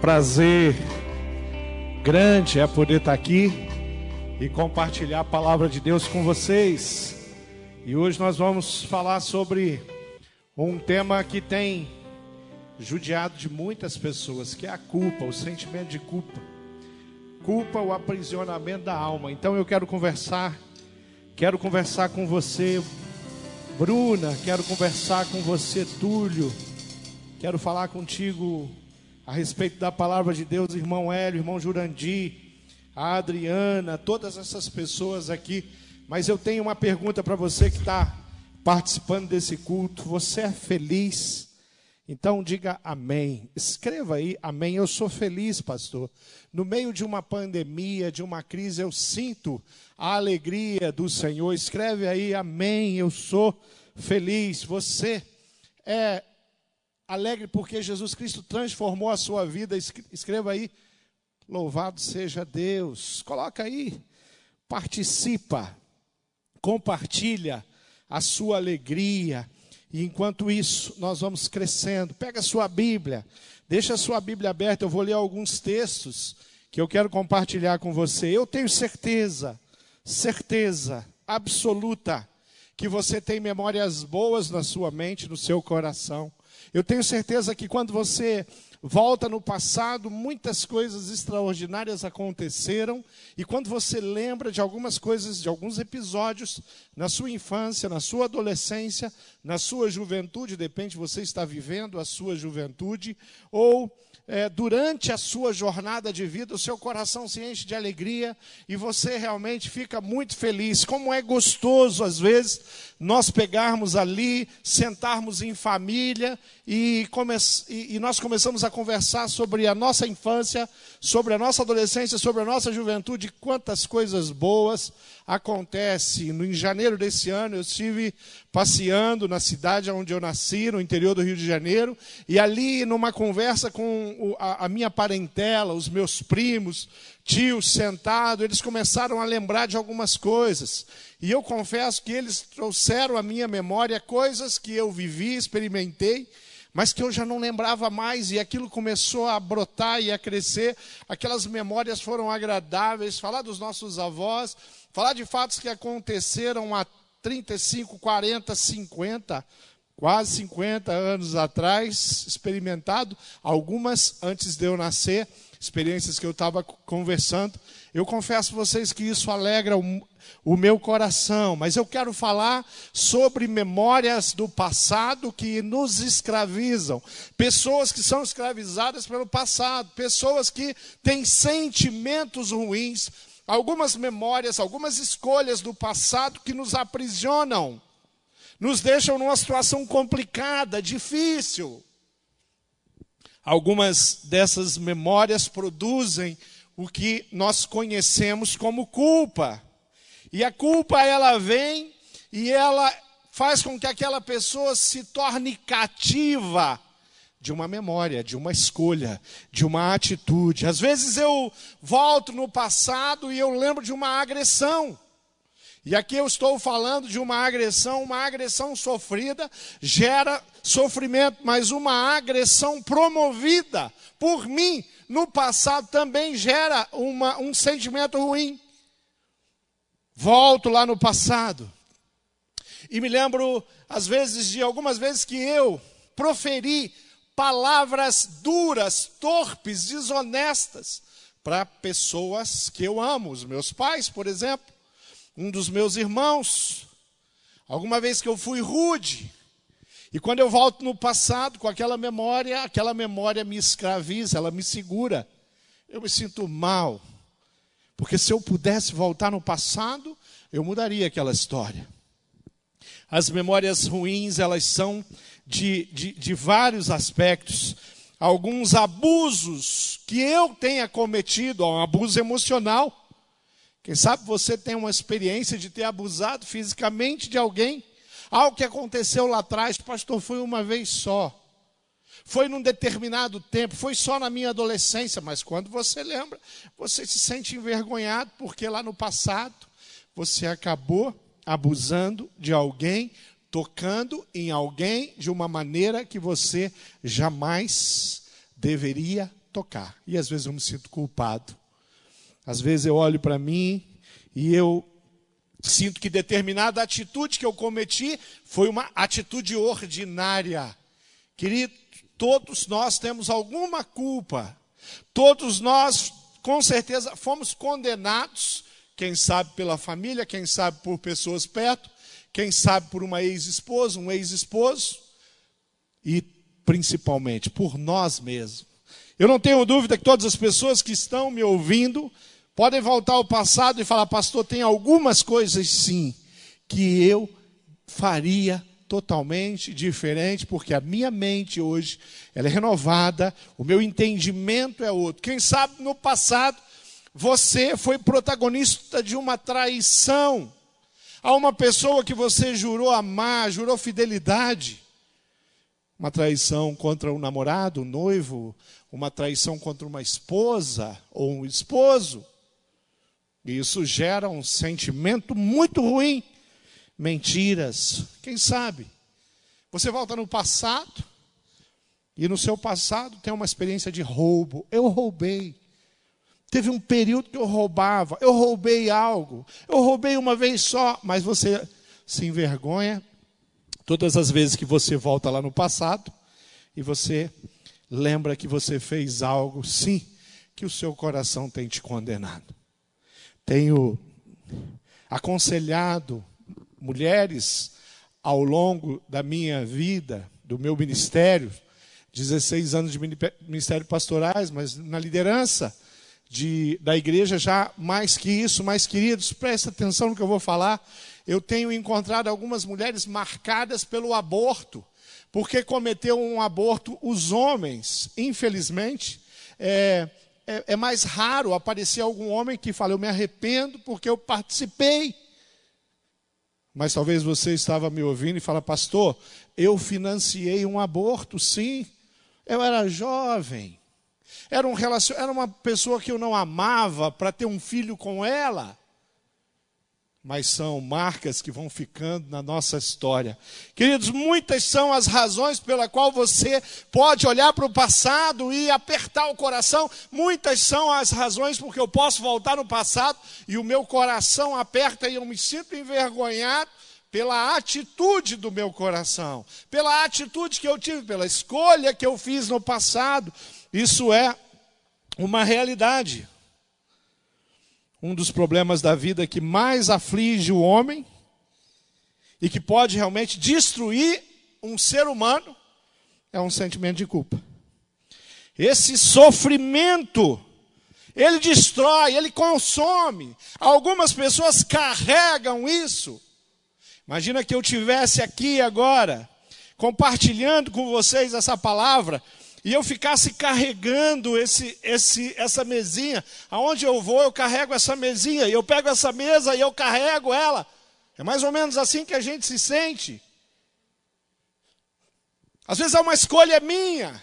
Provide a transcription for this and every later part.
prazer grande é poder estar aqui e compartilhar a palavra de Deus com vocês. E hoje nós vamos falar sobre um tema que tem judiado de muitas pessoas, que é a culpa, o sentimento de culpa. Culpa, o aprisionamento da alma. Então eu quero conversar, quero conversar com você, Bruna, quero conversar com você, Túlio. Quero falar contigo, a respeito da palavra de Deus, irmão Hélio, irmão Jurandir, a Adriana, todas essas pessoas aqui. Mas eu tenho uma pergunta para você que está participando desse culto. Você é feliz? Então diga amém. Escreva aí, amém. Eu sou feliz, pastor. No meio de uma pandemia, de uma crise, eu sinto a alegria do Senhor. Escreve aí, amém. Eu sou feliz. Você é alegre porque Jesus Cristo transformou a sua vida. Escreva aí, louvado seja Deus. Coloca aí, participa, compartilha a sua alegria. E enquanto isso, nós vamos crescendo. Pega a sua Bíblia, deixa a sua Bíblia aberta. Eu vou ler alguns textos que eu quero compartilhar com você. Eu tenho certeza, certeza absoluta, que você tem memórias boas na sua mente, no seu coração. Eu tenho certeza que quando você volta no passado, muitas coisas extraordinárias aconteceram, e quando você lembra de algumas coisas, de alguns episódios na sua infância, na sua adolescência, na sua juventude, depende você está vivendo a sua juventude, ou é, durante a sua jornada de vida, o seu coração se enche de alegria e você realmente fica muito feliz. Como é gostoso, às vezes, nós pegarmos ali, sentarmos em família e, come e, e nós começamos a conversar sobre a nossa infância, sobre a nossa adolescência, sobre a nossa juventude, quantas coisas boas acontecem. No, em janeiro desse ano, eu estive passeando na cidade onde eu nasci, no interior do Rio de Janeiro, e ali, numa conversa com a, a minha parentela, os meus primos, tios sentados, eles começaram a lembrar de algumas coisas. E eu confesso que eles trouxeram à minha memória coisas que eu vivi, experimentei, mas que eu já não lembrava mais, e aquilo começou a brotar e a crescer. Aquelas memórias foram agradáveis. Falar dos nossos avós, falar de fatos que aconteceram há 35, 40, 50, quase 50 anos atrás, experimentado, algumas antes de eu nascer, experiências que eu estava conversando. Eu confesso a vocês que isso alegra o, o meu coração, mas eu quero falar sobre memórias do passado que nos escravizam, pessoas que são escravizadas pelo passado, pessoas que têm sentimentos ruins, algumas memórias, algumas escolhas do passado que nos aprisionam, nos deixam numa situação complicada, difícil. Algumas dessas memórias produzem o que nós conhecemos como culpa. E a culpa ela vem e ela faz com que aquela pessoa se torne cativa de uma memória, de uma escolha, de uma atitude. Às vezes eu volto no passado e eu lembro de uma agressão. E aqui eu estou falando de uma agressão, uma agressão sofrida gera sofrimento, mas uma agressão promovida por mim no passado também gera uma, um sentimento ruim. Volto lá no passado e me lembro, às vezes, de algumas vezes que eu proferi palavras duras, torpes, desonestas para pessoas que eu amo, os meus pais, por exemplo, um dos meus irmãos. Alguma vez que eu fui rude, e quando eu volto no passado com aquela memória, aquela memória me escraviza, ela me segura. Eu me sinto mal. Porque se eu pudesse voltar no passado, eu mudaria aquela história. As memórias ruins, elas são de, de, de vários aspectos. Alguns abusos que eu tenha cometido, um abuso emocional. Quem sabe você tem uma experiência de ter abusado fisicamente de alguém. Algo que aconteceu lá atrás, pastor, foi uma vez só. Foi num determinado tempo, foi só na minha adolescência, mas quando você lembra, você se sente envergonhado, porque lá no passado você acabou abusando de alguém tocando em alguém de uma maneira que você jamais deveria tocar. E às vezes eu me sinto culpado. Às vezes eu olho para mim e eu sinto que determinada atitude que eu cometi foi uma atitude ordinária. Querido, todos nós temos alguma culpa. Todos nós, com certeza, fomos condenados, quem sabe pela família, quem sabe por pessoas perto, quem sabe por uma ex-esposa, um ex-esposo, e principalmente por nós mesmos. Eu não tenho dúvida que todas as pessoas que estão me ouvindo podem voltar ao passado e falar, pastor, tem algumas coisas sim que eu faria totalmente diferente, porque a minha mente hoje ela é renovada, o meu entendimento é outro. Quem sabe no passado você foi protagonista de uma traição a uma pessoa que você jurou amar, jurou fidelidade. Uma traição contra um namorado, um noivo, uma traição contra uma esposa ou um esposo. E isso gera um sentimento muito ruim. Mentiras, quem sabe? Você volta no passado e no seu passado tem uma experiência de roubo. Eu roubei. Teve um período que eu roubava, eu roubei algo, eu roubei uma vez só, mas você se envergonha todas as vezes que você volta lá no passado e você lembra que você fez algo, sim, que o seu coração tem te condenado. Tenho aconselhado mulheres ao longo da minha vida, do meu ministério, 16 anos de ministério pastorais, mas na liderança, de, da igreja já mais que isso, mais queridos, presta atenção no que eu vou falar. Eu tenho encontrado algumas mulheres marcadas pelo aborto, porque cometeu um aborto os homens, infelizmente. É, é, é mais raro aparecer algum homem que fala, eu me arrependo porque eu participei. Mas talvez você estava me ouvindo e fala, pastor, eu financiei um aborto, sim. Eu era jovem. Era, um relacion... era uma pessoa que eu não amava para ter um filho com ela. Mas são marcas que vão ficando na nossa história. Queridos, muitas são as razões pela qual você pode olhar para o passado e apertar o coração. Muitas são as razões porque eu posso voltar no passado e o meu coração aperta e eu me sinto envergonhado pela atitude do meu coração, pela atitude que eu tive, pela escolha que eu fiz no passado. Isso é uma realidade. Um dos problemas da vida que mais aflige o homem e que pode realmente destruir um ser humano é um sentimento de culpa. Esse sofrimento, ele destrói, ele consome. Algumas pessoas carregam isso. Imagina que eu tivesse aqui agora compartilhando com vocês essa palavra e eu ficasse carregando esse, esse, essa mesinha, aonde eu vou, eu carrego essa mesinha, e eu pego essa mesa e eu carrego ela. É mais ou menos assim que a gente se sente. Às vezes é uma escolha minha.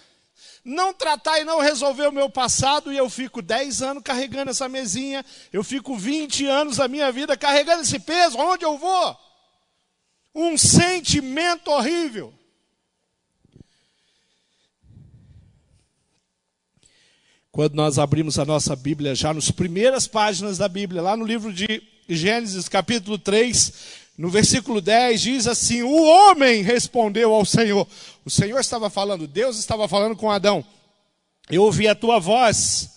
Não tratar e não resolver o meu passado, e eu fico 10 anos carregando essa mesinha, eu fico 20 anos da minha vida carregando esse peso, aonde eu vou? Um sentimento horrível. Quando nós abrimos a nossa Bíblia, já nas primeiras páginas da Bíblia, lá no livro de Gênesis, capítulo 3, no versículo 10, diz assim: O homem respondeu ao Senhor. O Senhor estava falando, Deus estava falando com Adão. Eu ouvi a tua voz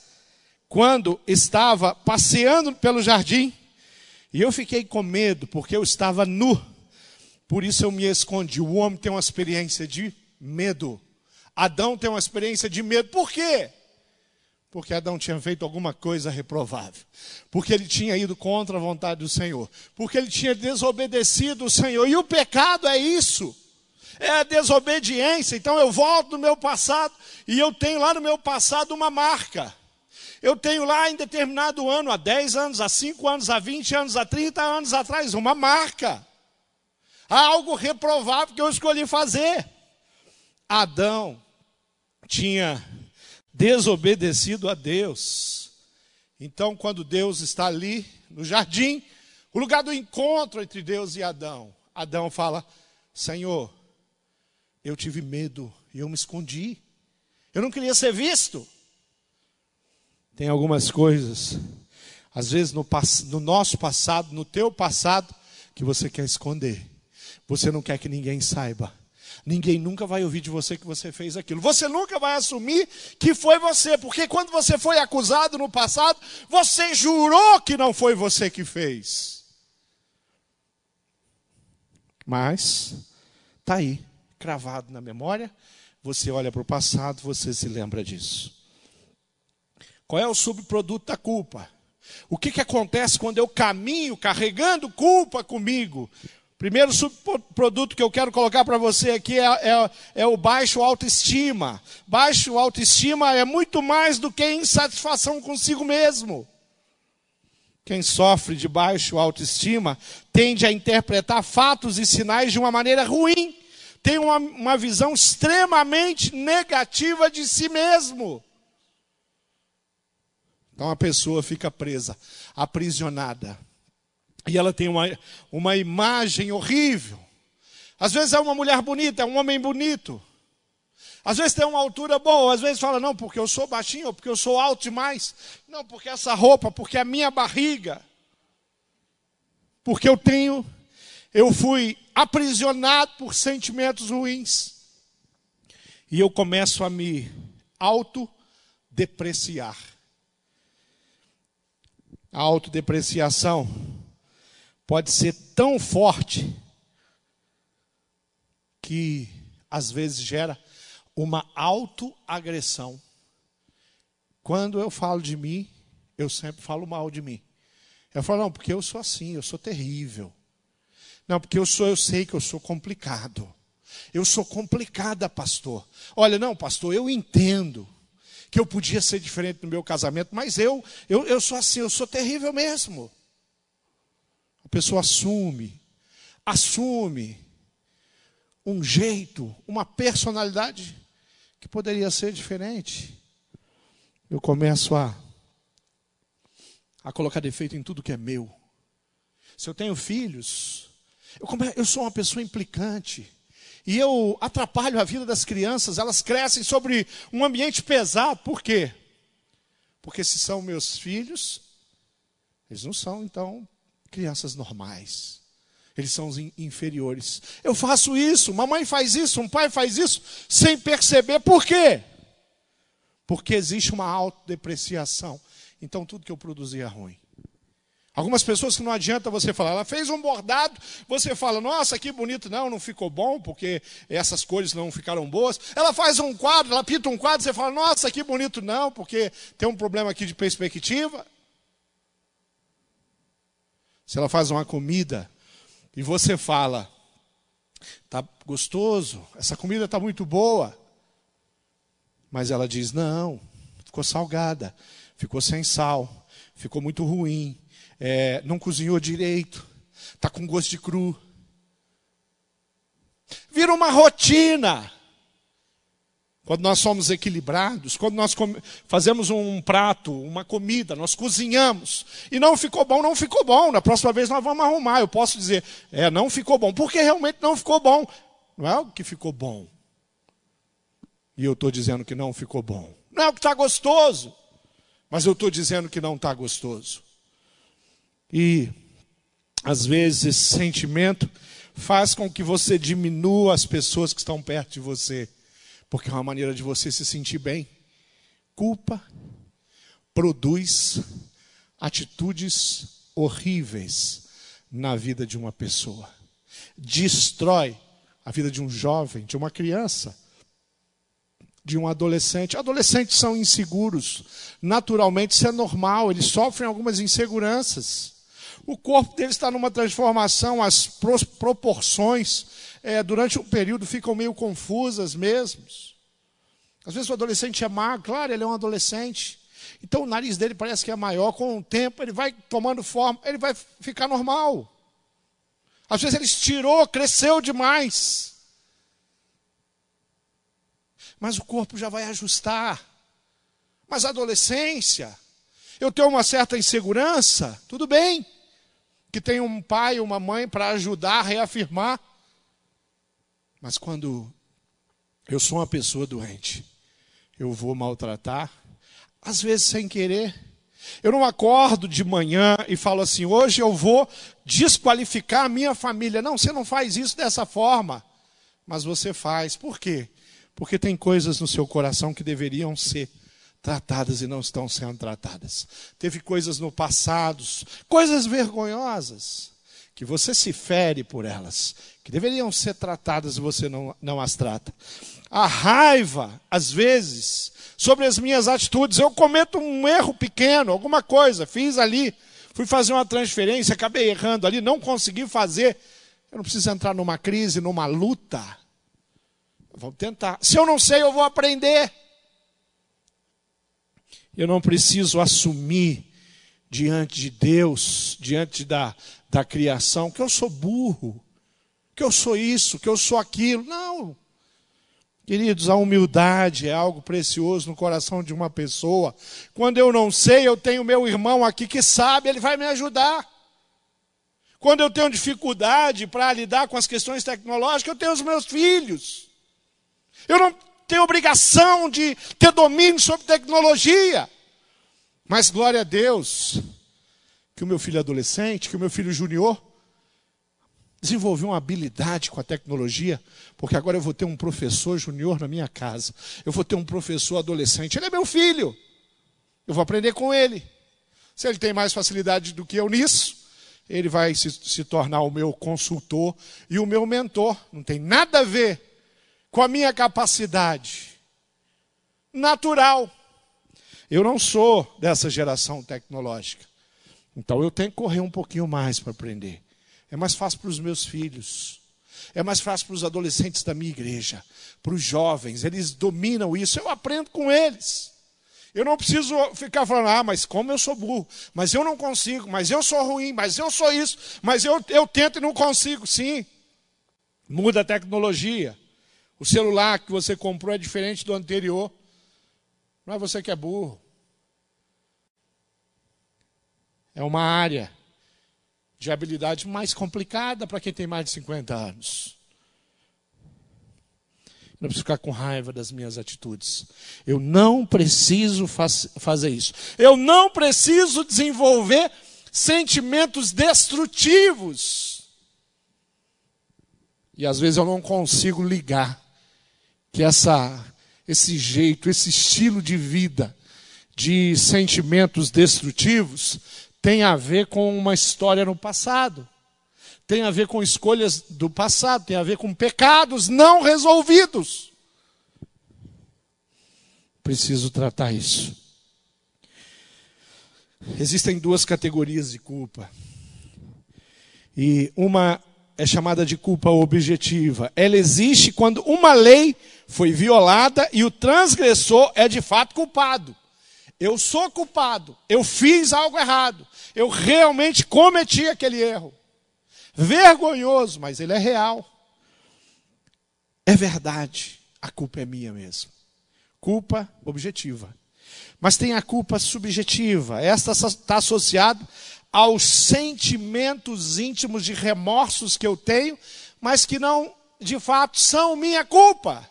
quando estava passeando pelo jardim, e eu fiquei com medo, porque eu estava nu. Por isso eu me escondi. O homem tem uma experiência de medo. Adão tem uma experiência de medo. Por quê? Porque Adão tinha feito alguma coisa reprovável. Porque ele tinha ido contra a vontade do Senhor. Porque ele tinha desobedecido o Senhor. E o pecado é isso. É a desobediência. Então eu volto no meu passado e eu tenho lá no meu passado uma marca. Eu tenho lá em determinado ano, há 10 anos, há 5 anos, há 20 anos, há 30 anos atrás, uma marca. Há algo reprovável que eu escolhi fazer. Adão tinha desobedecido a Deus. Então, quando Deus está ali no jardim, o lugar do encontro entre Deus e Adão, Adão fala: Senhor, eu tive medo e eu me escondi. Eu não queria ser visto. Tem algumas coisas, às vezes no, no nosso passado, no teu passado, que você quer esconder. Você não quer que ninguém saiba. Ninguém nunca vai ouvir de você que você fez aquilo. Você nunca vai assumir que foi você, porque quando você foi acusado no passado, você jurou que não foi você que fez. Mas está aí, cravado na memória. Você olha para o passado, você se lembra disso. Qual é o subproduto da culpa? O que, que acontece quando eu caminho carregando culpa comigo? Primeiro subproduto que eu quero colocar para você aqui é, é, é, o baixo autoestima. Baixo autoestima é muito mais do que insatisfação consigo mesmo. Quem sofre de baixo autoestima tende a interpretar fatos e sinais de uma maneira ruim. Tem uma, uma visão extremamente negativa de si mesmo. Então a pessoa fica presa, aprisionada e ela tem uma, uma imagem horrível. Às vezes é uma mulher bonita, é um homem bonito. Às vezes tem uma altura boa, às vezes fala, não, porque eu sou baixinho, ou porque eu sou alto demais. Não, porque essa roupa, porque a minha barriga. Porque eu tenho, eu fui aprisionado por sentimentos ruins. E eu começo a me autodepreciar. A autodepreciação pode ser tão forte que às vezes gera uma autoagressão. Quando eu falo de mim, eu sempre falo mal de mim. Eu falo, não, porque eu sou assim, eu sou terrível. Não, porque eu sou, eu sei que eu sou complicado. Eu sou complicada, pastor. Olha, não, pastor, eu entendo que eu podia ser diferente no meu casamento, mas eu, eu, eu sou assim, eu sou terrível mesmo pessoa assume, assume um jeito, uma personalidade que poderia ser diferente. Eu começo a, a colocar defeito em tudo que é meu. Se eu tenho filhos, eu, come, eu sou uma pessoa implicante. E eu atrapalho a vida das crianças, elas crescem sobre um ambiente pesado. Por quê? Porque se são meus filhos, eles não são, então, crianças normais. Eles são os inferiores. Eu faço isso, mamãe faz isso, um pai faz isso, sem perceber. Por quê? Porque existe uma autodepreciação. Então tudo que eu produzi é ruim. Algumas pessoas que não adianta você falar, ela fez um bordado, você fala, nossa, que bonito, não, não ficou bom, porque essas cores não ficaram boas. Ela faz um quadro, ela pinta um quadro, você fala, nossa, que bonito, não, porque tem um problema aqui de perspectiva. Se ela faz uma comida e você fala, tá gostoso, essa comida está muito boa. Mas ela diz: não, ficou salgada, ficou sem sal, ficou muito ruim, é, não cozinhou direito, está com gosto de cru. Vira uma rotina. Quando nós somos equilibrados, quando nós fazemos um prato, uma comida, nós cozinhamos e não ficou bom, não ficou bom. Na próxima vez nós vamos arrumar. Eu posso dizer, é, não ficou bom, porque realmente não ficou bom. Não é o que ficou bom. E eu estou dizendo que não ficou bom. Não é o que está gostoso, mas eu estou dizendo que não está gostoso. E às vezes esse sentimento faz com que você diminua as pessoas que estão perto de você porque é uma maneira de você se sentir bem. Culpa produz atitudes horríveis na vida de uma pessoa. Destrói a vida de um jovem, de uma criança, de um adolescente. Adolescentes são inseguros. Naturalmente, isso é normal, eles sofrem algumas inseguranças. O corpo deles está numa transformação, as proporções é, durante um período ficam meio confusas mesmo. Às vezes o adolescente é magro, claro, ele é um adolescente. Então o nariz dele parece que é maior, com o tempo ele vai tomando forma, ele vai ficar normal. Às vezes ele estirou, cresceu demais. Mas o corpo já vai ajustar. Mas a adolescência, eu tenho uma certa insegurança, tudo bem. Que tem um pai, uma mãe para ajudar reafirmar. Mas quando eu sou uma pessoa doente, eu vou maltratar às vezes sem querer. Eu não acordo de manhã e falo assim: hoje eu vou desqualificar a minha família. Não, você não faz isso dessa forma. Mas você faz. Por quê? Porque tem coisas no seu coração que deveriam ser tratadas e não estão sendo tratadas. Teve coisas no passado, coisas vergonhosas, que você se fere por elas, que deveriam ser tratadas e você não, não as trata. A raiva, às vezes, sobre as minhas atitudes, eu cometo um erro pequeno, alguma coisa, fiz ali, fui fazer uma transferência, acabei errando ali, não consegui fazer. Eu não preciso entrar numa crise, numa luta. Vou tentar. Se eu não sei, eu vou aprender. Eu não preciso assumir diante de Deus, diante da, da criação, que eu sou burro, que eu sou isso, que eu sou aquilo. Não. Queridos, a humildade é algo precioso no coração de uma pessoa. Quando eu não sei, eu tenho meu irmão aqui que sabe, ele vai me ajudar. Quando eu tenho dificuldade para lidar com as questões tecnológicas, eu tenho os meus filhos. Eu não tem obrigação de ter domínio sobre tecnologia. Mas glória a Deus que o meu filho adolescente, que o meu filho junior, desenvolveu uma habilidade com a tecnologia, porque agora eu vou ter um professor junior na minha casa. Eu vou ter um professor adolescente. Ele é meu filho. Eu vou aprender com ele. Se ele tem mais facilidade do que eu nisso, ele vai se, se tornar o meu consultor e o meu mentor. Não tem nada a ver com a minha capacidade natural. Eu não sou dessa geração tecnológica. Então eu tenho que correr um pouquinho mais para aprender. É mais fácil para os meus filhos. É mais fácil para os adolescentes da minha igreja, para os jovens, eles dominam isso, eu aprendo com eles. Eu não preciso ficar falando, ah, mas como eu sou burro, mas eu não consigo, mas eu sou ruim, mas eu sou isso, mas eu, eu tento e não consigo. Sim, muda a tecnologia, o celular que você comprou é diferente do anterior. Não é você que é burro. É uma área de habilidade mais complicada para quem tem mais de 50 anos. Não preciso ficar com raiva das minhas atitudes. Eu não preciso faz, fazer isso. Eu não preciso desenvolver sentimentos destrutivos. E às vezes eu não consigo ligar que essa, esse jeito, esse estilo de vida de sentimentos destrutivos tem a ver com uma história no passado, tem a ver com escolhas do passado, tem a ver com pecados não resolvidos. Preciso tratar isso. Existem duas categorias de culpa. E uma é chamada de culpa objetiva. Ela existe quando uma lei foi violada e o transgressor é de fato culpado. Eu sou culpado, eu fiz algo errado, eu realmente cometi aquele erro. Vergonhoso, mas ele é real. É verdade, a culpa é minha mesmo. Culpa objetiva. Mas tem a culpa subjetiva. Esta está associada aos sentimentos íntimos de remorsos que eu tenho, mas que não, de fato, são minha culpa.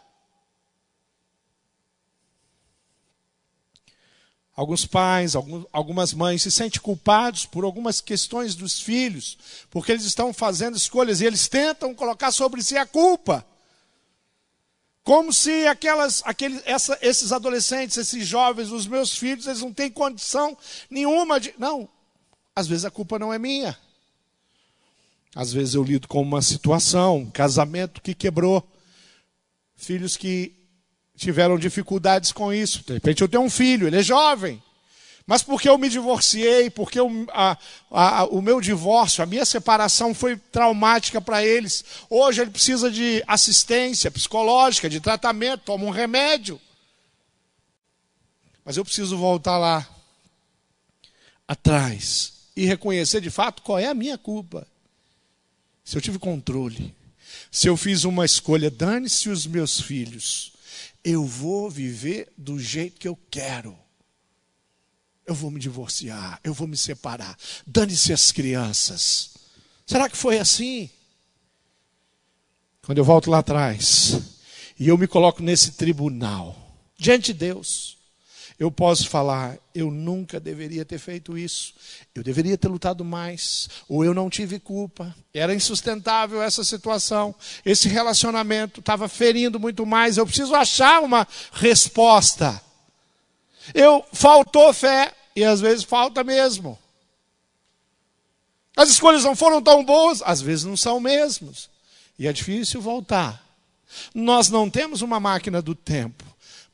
Alguns pais, algumas mães se sentem culpados por algumas questões dos filhos, porque eles estão fazendo escolhas e eles tentam colocar sobre si a culpa. Como se aquelas, aqueles, essa, esses adolescentes, esses jovens, os meus filhos, eles não têm condição nenhuma de. Não, às vezes a culpa não é minha. Às vezes eu lido com uma situação, um casamento que quebrou, filhos que tiveram dificuldades com isso. De repente eu tenho um filho, ele é jovem. Mas porque eu me divorciei, porque eu, a, a, o meu divórcio, a minha separação foi traumática para eles. Hoje ele precisa de assistência psicológica, de tratamento, toma um remédio. Mas eu preciso voltar lá atrás e reconhecer de fato qual é a minha culpa. Se eu tive controle, se eu fiz uma escolha, dane-se os meus filhos, eu vou viver do jeito que eu quero. Eu vou me divorciar, eu vou me separar, dane-se as crianças. Será que foi assim? Quando eu volto lá atrás e eu me coloco nesse tribunal, diante de Deus, eu posso falar, eu nunca deveria ter feito isso, eu deveria ter lutado mais, ou eu não tive culpa, era insustentável essa situação, esse relacionamento estava ferindo muito mais, eu preciso achar uma resposta. Eu faltou fé, e às vezes falta mesmo. As escolhas não foram tão boas, às vezes não são mesmos. E é difícil voltar. Nós não temos uma máquina do tempo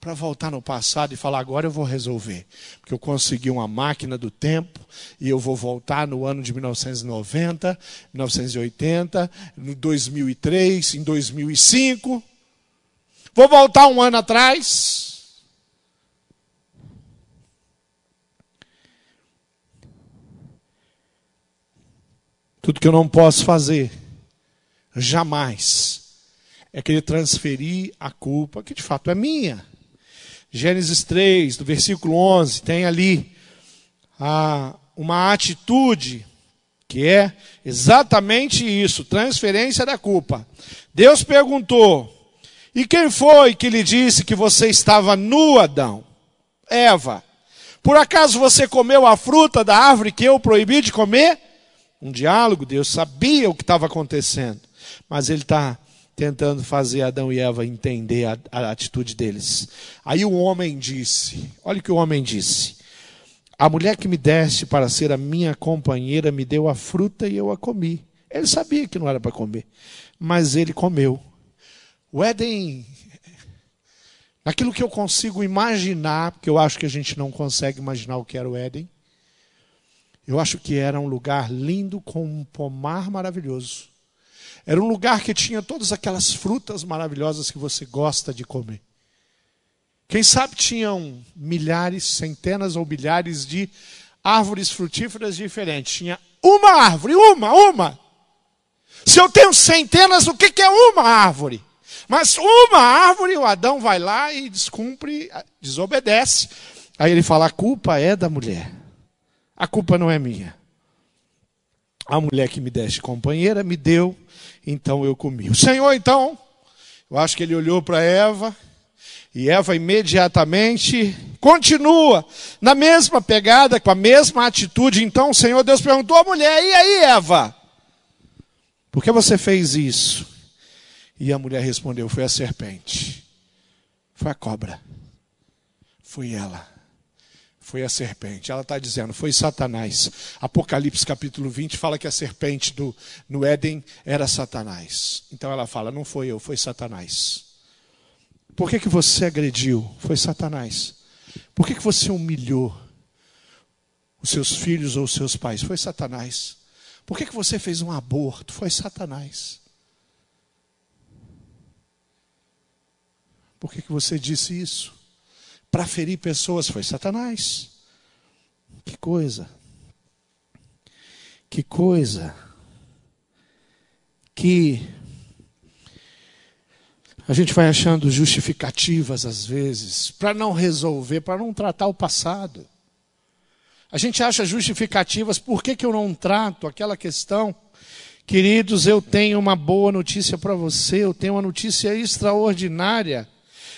para voltar no passado e falar agora eu vou resolver, porque eu consegui uma máquina do tempo e eu vou voltar no ano de 1990, 1980, no 2003, em 2005. Vou voltar um ano atrás. Tudo que eu não posso fazer, jamais, é querer transferir a culpa, que de fato é minha Gênesis 3, do versículo 11, tem ali a, uma atitude que é exatamente isso, transferência da culpa. Deus perguntou: E quem foi que lhe disse que você estava nu, Adão? Eva. Por acaso você comeu a fruta da árvore que eu proibi de comer? Um diálogo, Deus sabia o que estava acontecendo, mas ele está tentando fazer Adão e Eva entender a, a, atitude deles. Aí o homem disse: Olha o que o homem disse. A mulher que me deste para ser a minha companheira me deu a fruta e eu a comi. Ele sabia que não era para comer, mas ele comeu. O Éden, naquilo que eu consigo imaginar, porque eu acho que a gente não consegue imaginar o que era o Éden, eu acho que era um lugar lindo com um pomar maravilhoso era um lugar que tinha todas aquelas frutas maravilhosas que você gosta de comer. Quem sabe tinham milhares, centenas ou milhares de árvores frutíferas diferentes. Tinha uma árvore, uma, uma. Se eu tenho centenas, o que é uma árvore? Mas uma árvore, o Adão vai lá e descumpre, desobedece. Aí ele fala: a culpa é da mulher. A culpa não é minha. A mulher que me deste companheira me deu então eu comi. O Senhor, então, eu acho que ele olhou para Eva, e Eva imediatamente continua na mesma pegada, com a mesma atitude. Então o Senhor Deus perguntou à mulher: E aí, Eva? Por que você fez isso? E a mulher respondeu: Foi a serpente, foi a cobra, foi ela foi a serpente. Ela está dizendo, foi Satanás. Apocalipse capítulo 20 fala que a serpente do, no Éden era Satanás. Então ela fala, não foi eu, foi Satanás. Por que, que você agrediu? Foi Satanás. Por que, que você humilhou os seus filhos ou os seus pais? Foi Satanás. Por que, que você fez um aborto? Foi Satanás. Por que, que você disse isso? Para ferir pessoas foi Satanás. Que coisa. Que coisa. Que a gente vai achando justificativas às vezes para não resolver, para não tratar o passado. A gente acha justificativas, por que, que eu não trato aquela questão? Queridos, eu tenho uma boa notícia para você, eu tenho uma notícia extraordinária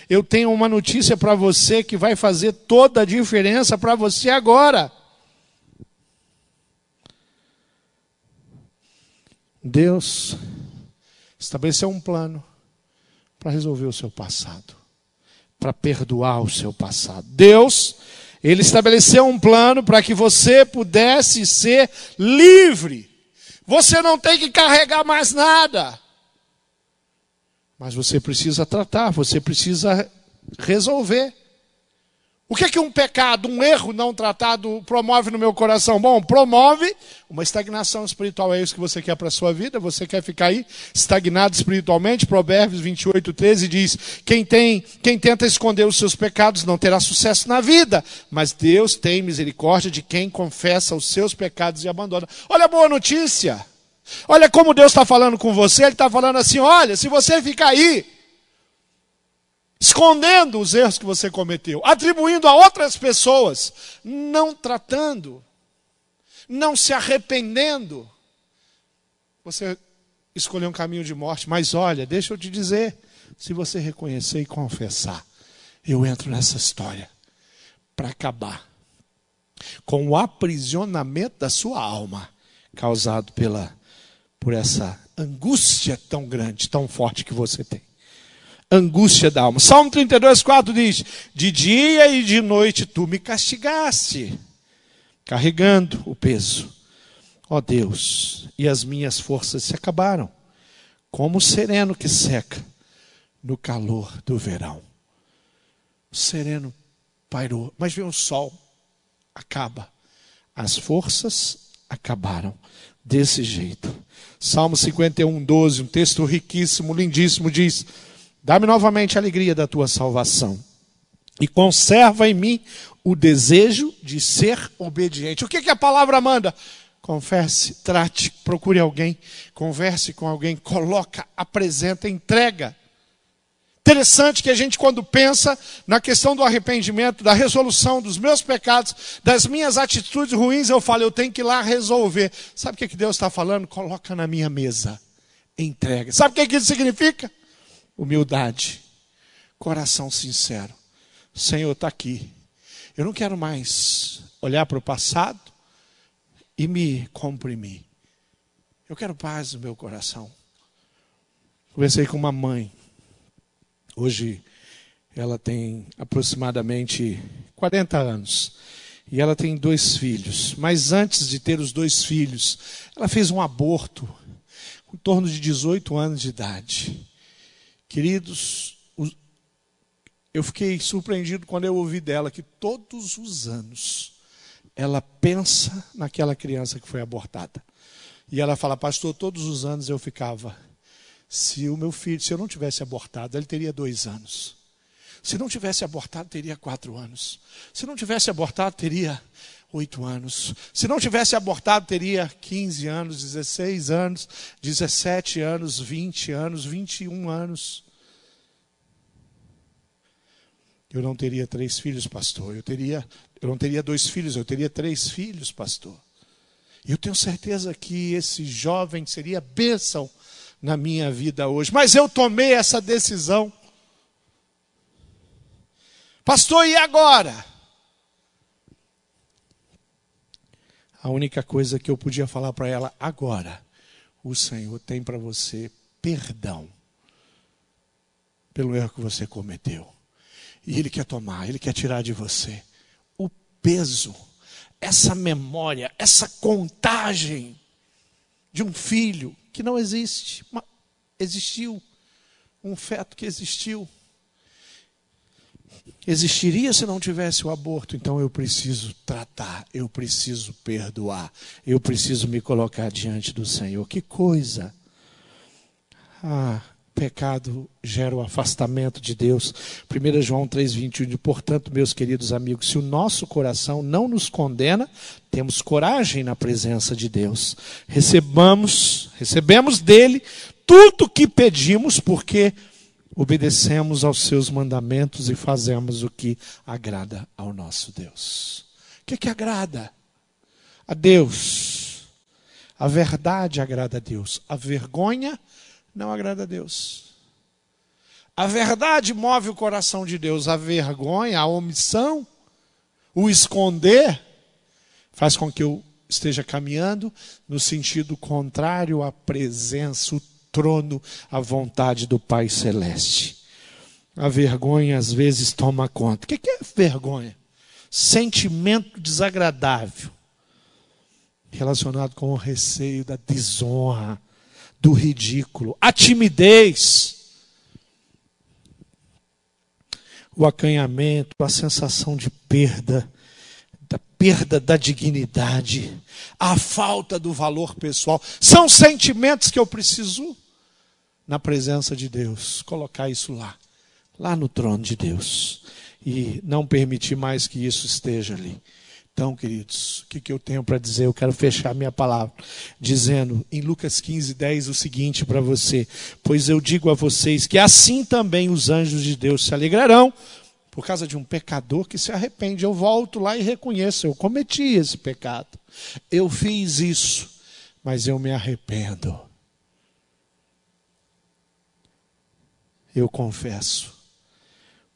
eu tenho uma notícia para você que vai fazer toda a diferença para você agora. Deus estabeleceu um plano para resolver o seu passado, para perdoar o seu passado. Deus, ele estabeleceu um plano para que você pudesse ser livre. Você não tem que carregar mais nada. Mas você precisa tratar, você precisa resolver. O que é que um pecado, um erro não tratado promove no meu coração? Bom, promove uma estagnação espiritual. É isso que você quer para a sua vida? Você quer ficar aí estagnado espiritualmente? Provérbios 28, 13 diz: quem, tem, quem tenta esconder os seus pecados não terá sucesso na vida, mas Deus tem misericórdia de quem confessa os seus pecados e abandona. Olha a boa notícia. Olha como Deus está falando com você, Ele está falando assim: olha, se você ficar aí, escondendo os erros que você cometeu, atribuindo a outras pessoas, não tratando, não se arrependendo, você escolheu um caminho de morte. Mas olha, deixa eu te dizer: se você reconhecer e confessar, eu entro nessa história. para acabar com o aprisionamento da sua alma causado pela por essa angústia tão grande, tão forte que você tem. Angústia da alma. Salmo 32, 4 diz: De dia e de noite tu me castigaste, carregando o peso. Ó oh Deus, e as minhas forças se acabaram, como o sereno que seca no calor do verão. O sereno pairou, mas vem o sol, acaba. As forças acabaram desse jeito. Salmo 51, 12, um texto riquíssimo, lindíssimo, diz: Dá-me novamente a alegria da tua salvação e conserva em mim o desejo de ser obediente. O que, que a palavra manda? Confesse, trate, procure alguém, converse com alguém, coloca, apresenta, entrega. Interessante que a gente, quando pensa na questão do arrependimento, da resolução dos meus pecados, das minhas atitudes ruins, eu falo, eu tenho que ir lá resolver. Sabe o que Deus está falando? Coloca na minha mesa. Entrega. Sabe o que isso significa? Humildade. Coração sincero. Senhor, está aqui. Eu não quero mais olhar para o passado e me comprimir. Eu quero paz no meu coração. Conversei com uma mãe Hoje ela tem aproximadamente 40 anos. E ela tem dois filhos. Mas antes de ter os dois filhos, ela fez um aborto em torno de 18 anos de idade. Queridos, eu fiquei surpreendido quando eu ouvi dela que todos os anos ela pensa naquela criança que foi abortada. E ela fala, pastor, todos os anos eu ficava se o meu filho, se eu não tivesse abortado, ele teria dois anos. Se não tivesse abortado, teria quatro anos. Se não tivesse abortado, teria oito anos. Se não tivesse abortado, teria 15 anos, 16 anos, 17 anos, 20 anos, 21 anos. Eu não teria três filhos, pastor. Eu teria, eu não teria dois filhos, eu teria três filhos, pastor. E eu tenho certeza que esse jovem seria bênção na minha vida hoje. Mas eu tomei essa decisão. Pastor, e agora? A única coisa que eu podia falar para ela agora, o Senhor tem para você perdão pelo erro que você cometeu. E Ele quer tomar, Ele quer tirar de você o peso, essa memória, essa contagem de um filho que não existe. Existiu um feto que existiu. Existiria se não tivesse o aborto, então eu preciso tratar, eu preciso perdoar, eu preciso me colocar diante do Senhor. Que coisa! Ah, pecado gera o afastamento de Deus. 1 João 3,21. Portanto, meus queridos amigos, se o nosso coração não nos condena, temos coragem na presença de Deus. Recebamos, recebemos dele tudo o que pedimos, porque obedecemos aos seus mandamentos e fazemos o que agrada ao nosso Deus. O que, que agrada? A Deus. A verdade agrada a Deus. A vergonha não agrada a Deus. A verdade move o coração de Deus, a vergonha, a omissão, o esconder, faz com que eu esteja caminhando no sentido contrário à presença, o trono, a vontade do Pai Celeste. A vergonha às vezes toma conta. O que é vergonha? Sentimento desagradável relacionado com o receio da desonra, do ridículo, a timidez, o acanhamento, a sensação de perda, da perda da dignidade, a falta do valor pessoal, são sentimentos que eu preciso, na presença de Deus, colocar isso lá, lá no trono de Deus, e não permitir mais que isso esteja ali. Então, queridos, o que, eu tenho para dizer? Eu quero fechar minha palavra dizendo em Lucas 15, 10 o seguinte para você: Pois eu digo a vocês que assim também os anjos de Deus se alegrarão por causa de um pecador que se arrepende. Eu volto lá e reconheço: eu cometi esse pecado, eu fiz isso, mas eu me arrependo. Eu confesso.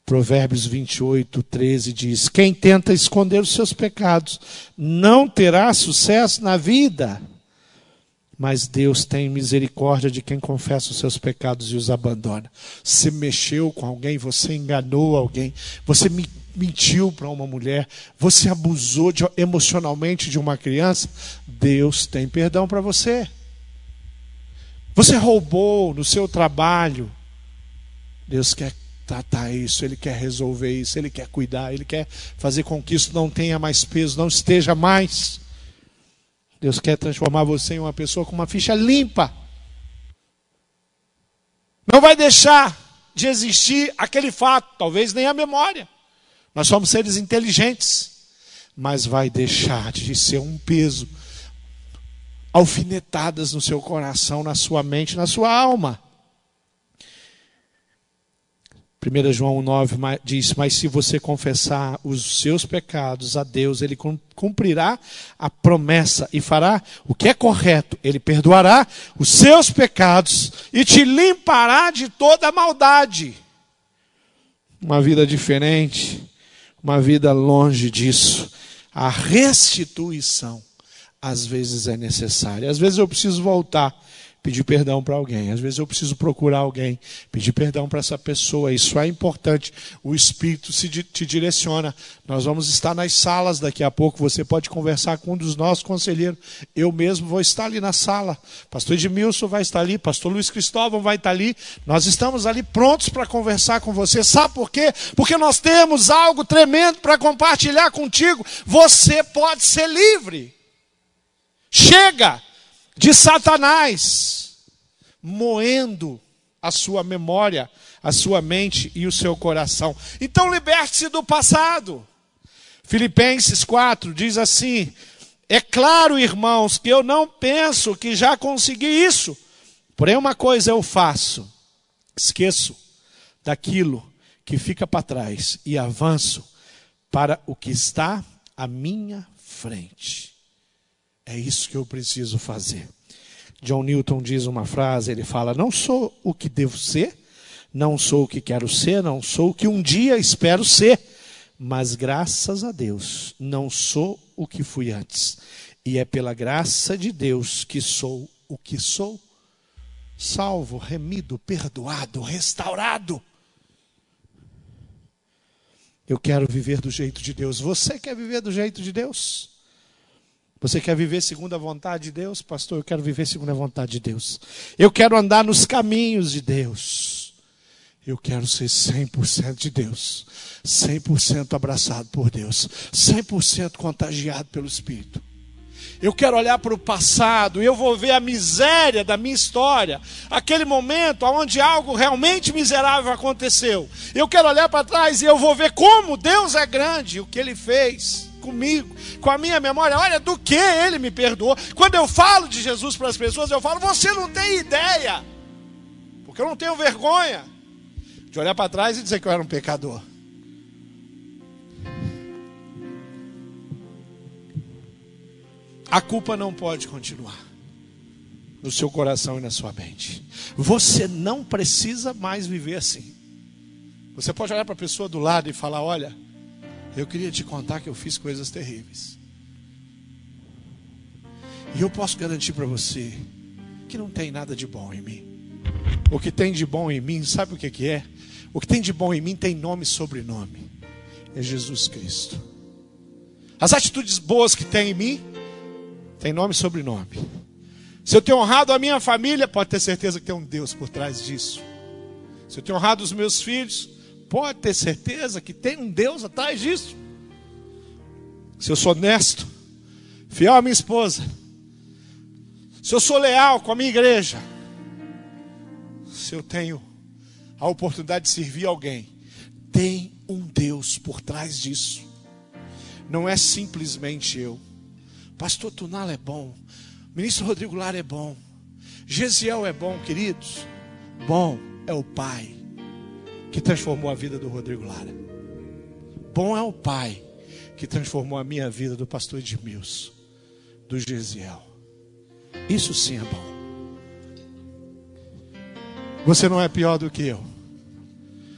Provérbios 28, 13 diz: Quem tenta esconder os seus pecados não terá sucesso na vida. Mas Deus tem misericórdia de quem confessa os seus pecados e os abandona. Você mexeu com alguém, você enganou alguém, você mentiu para uma mulher, você abusou de, emocionalmente de uma criança, Deus tem perdão para você. Você roubou no seu trabalho, Deus quer tratar isso, Ele quer resolver isso, Ele quer cuidar, Ele quer fazer com que isso não tenha mais peso, não esteja mais. Deus quer transformar você em uma pessoa com uma ficha limpa. Não vai deixar de existir aquele fato, talvez nem a memória. Nós somos seres inteligentes, mas vai deixar de ser um peso, alfinetadas no seu coração, na sua mente, na sua alma. 1 João 9 diz: Mas se você confessar os seus pecados a Deus, Ele cumprirá a promessa e fará o que é correto. Ele perdoará os seus pecados e te limpará de toda maldade. Uma vida diferente, uma vida longe disso. A restituição, às vezes, é necessária. Às vezes eu preciso voltar pedir perdão para alguém. Às vezes eu preciso procurar alguém, pedir perdão para essa pessoa. Isso é importante. O Espírito se, te direciona. Nós vamos estar nas salas daqui a pouco. Você pode conversar com um dos nossos conselheiros. Eu mesmo vou estar ali na sala. Pastor Edmilson vai estar ali. Pastor Luiz Cristóvão vai estar ali. Nós estamos ali prontos para conversar com você. Sabe por quê? Porque nós temos algo tremendo para compartilhar contigo. Você pode ser livre. Chega! De Satanás, moendo a sua memória, a sua mente e o seu coração. Então liberte-se do passado. Filipenses 4 diz assim: É claro, irmãos, que eu não penso que já consegui isso. Porém, uma coisa eu faço: esqueço daquilo que fica para trás e avanço para o que está à minha frente. É isso que eu preciso fazer. John Newton diz uma frase, ele fala: "Não sou o que devo ser, não sou o que quero ser, não sou o que um dia espero ser, mas graças a Deus, não sou o que fui antes. E é pela graça de Deus que sou o que sou, salvo, remido, perdoado, restaurado. Eu quero viver do jeito de Deus. Você quer viver do jeito de Deus? Você quer viver segundo a vontade de Deus? Pastor, eu quero viver segundo a vontade de Deus. Eu quero andar nos caminhos de Deus. Eu quero ser 100% de Deus. 100% abraçado por Deus. 100% contagiado pelo Espírito. Eu quero olhar para o passado e eu vou ver a miséria da minha história, aquele momento onde algo realmente miserável aconteceu. Eu quero olhar para trás e eu vou ver como Deus é grande, o que Ele fez comigo, com a minha memória, olha do que ele me perdoou. Quando eu falo de Jesus para as pessoas, eu falo, você não tem ideia, porque eu não tenho vergonha de olhar para trás e dizer que eu era um pecador. A culpa não pode continuar no seu coração e na sua mente. Você não precisa mais viver assim. Você pode olhar para a pessoa do lado e falar: Olha, eu queria te contar que eu fiz coisas terríveis. E eu posso garantir para você que não tem nada de bom em mim. O que tem de bom em mim, sabe o que, que é? O que tem de bom em mim tem nome e sobrenome. É Jesus Cristo. As atitudes boas que tem em mim tem nome e sobrenome. Se eu tenho honrado a minha família, pode ter certeza que tem um Deus por trás disso. Se eu tenho honrado os meus filhos, pode ter certeza que tem um Deus atrás disso. Se eu sou honesto, fiel à minha esposa, se eu sou leal com a minha igreja, se eu tenho a oportunidade de servir alguém, tem um Deus por trás disso. Não é simplesmente eu. Pastor Tunal é bom. Ministro Rodrigo Lara é bom. Gesiel é bom, queridos. Bom é o Pai que transformou a vida do Rodrigo Lara. Bom é o Pai que transformou a minha vida do pastor Edmilson, do Gesiel. Isso sim é bom. Você não é pior do que eu.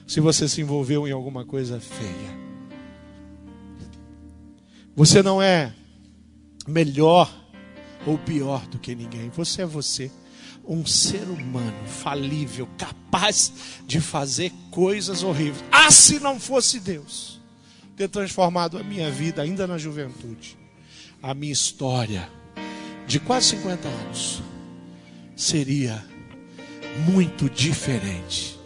se você se envolveu em alguma coisa feia. Você não é melhor ou pior do que ninguém. Você é você, um ser humano falível, capaz de fazer coisas horríveis. Ah, se não fosse Deus ter transformado a minha vida ainda na juventude, a minha história de quase 50 anos seria muito diferente.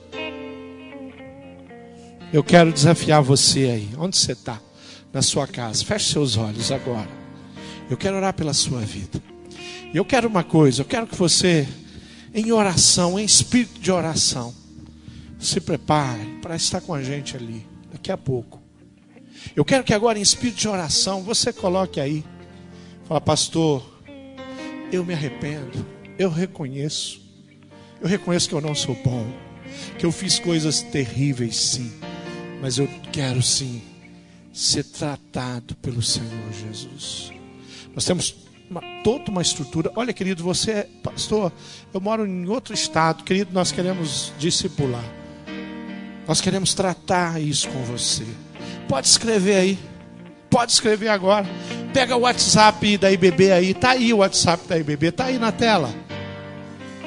Eu quero desafiar você aí, onde você está? Na sua casa. Feche seus olhos agora. Eu quero orar pela sua vida. E eu quero uma coisa, eu quero que você, em oração, em espírito de oração, se prepare para estar com a gente ali, daqui a pouco. Eu quero que agora, em espírito de oração, você coloque aí. Fala, pastor, eu me arrependo, eu reconheço. Eu reconheço que eu não sou bom, que eu fiz coisas terríveis, sim, mas eu quero sim ser tratado pelo Senhor Jesus. Nós temos uma, toda uma estrutura. Olha, querido, você é pastor. Eu moro em outro estado, querido. Nós queremos discipular. Nós queremos tratar isso com você. Pode escrever aí. Pode escrever agora. Pega o WhatsApp da IBB aí. Tá aí o WhatsApp da IBB. Tá aí na tela.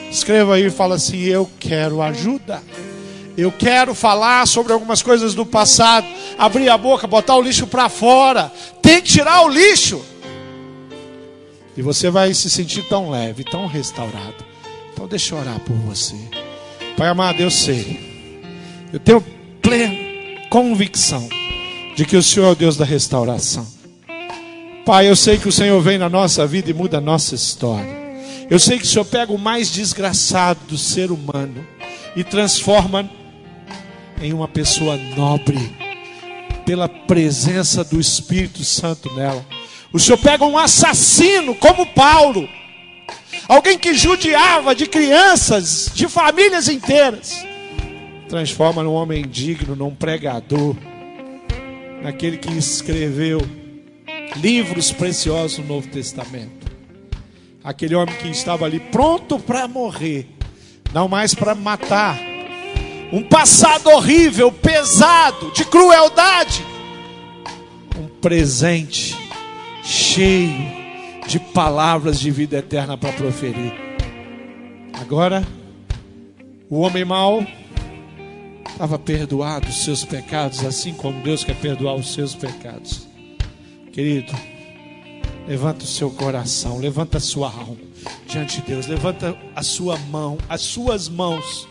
Escreva aí e fala assim: Eu quero ajuda. Eu quero falar sobre algumas coisas do passado. Abrir a boca, botar o lixo para fora. Tem que tirar o lixo. E você vai se sentir tão leve, tão restaurado. Então deixa eu orar por você. Pai amado, eu sei. Eu tenho plena convicção de que o Senhor é o Deus da restauração. Pai, eu sei que o Senhor vem na nossa vida e muda a nossa história. Eu sei que o Senhor pega o mais desgraçado do ser humano e transforma em uma pessoa nobre pela presença do Espírito Santo nela. O Senhor pega um assassino como Paulo, alguém que judiava de crianças, de famílias inteiras, transforma num homem digno, num pregador, naquele que escreveu livros preciosos no Novo Testamento. Aquele homem que estava ali pronto para morrer, não mais para matar. Um passado horrível, pesado, de crueldade. Um presente cheio de palavras de vida eterna para proferir. Agora, o homem mau estava perdoado os seus pecados, assim como Deus quer perdoar os seus pecados. Querido, levanta o seu coração, levanta a sua alma diante de Deus, levanta a sua mão, as suas mãos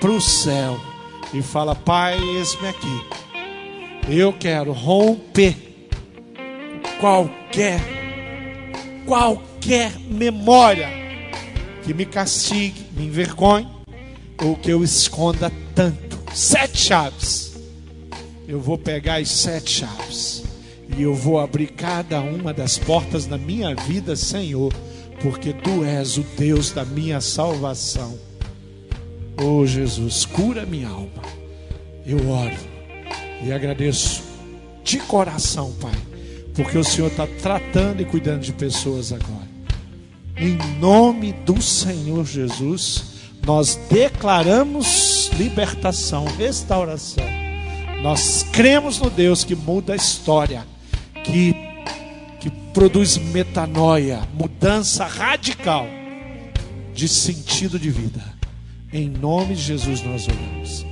para o céu e fala: Pai, eis-me aqui. Eu quero romper qualquer, qualquer memória que me castigue, me envergonhe, ou que eu esconda tanto. Sete chaves. Eu vou pegar as sete chaves e eu vou abrir cada uma das portas da minha vida, Senhor, porque Tu és o Deus da minha salvação. Oh Jesus, cura minha alma. Eu oro e agradeço de coração, Pai porque o Senhor está tratando e cuidando de pessoas agora. Em nome do Senhor Jesus, nós declaramos libertação, restauração. Nós cremos no Deus que muda a história, que, que produz metanoia, mudança radical de sentido de vida. Em nome de Jesus nós oramos.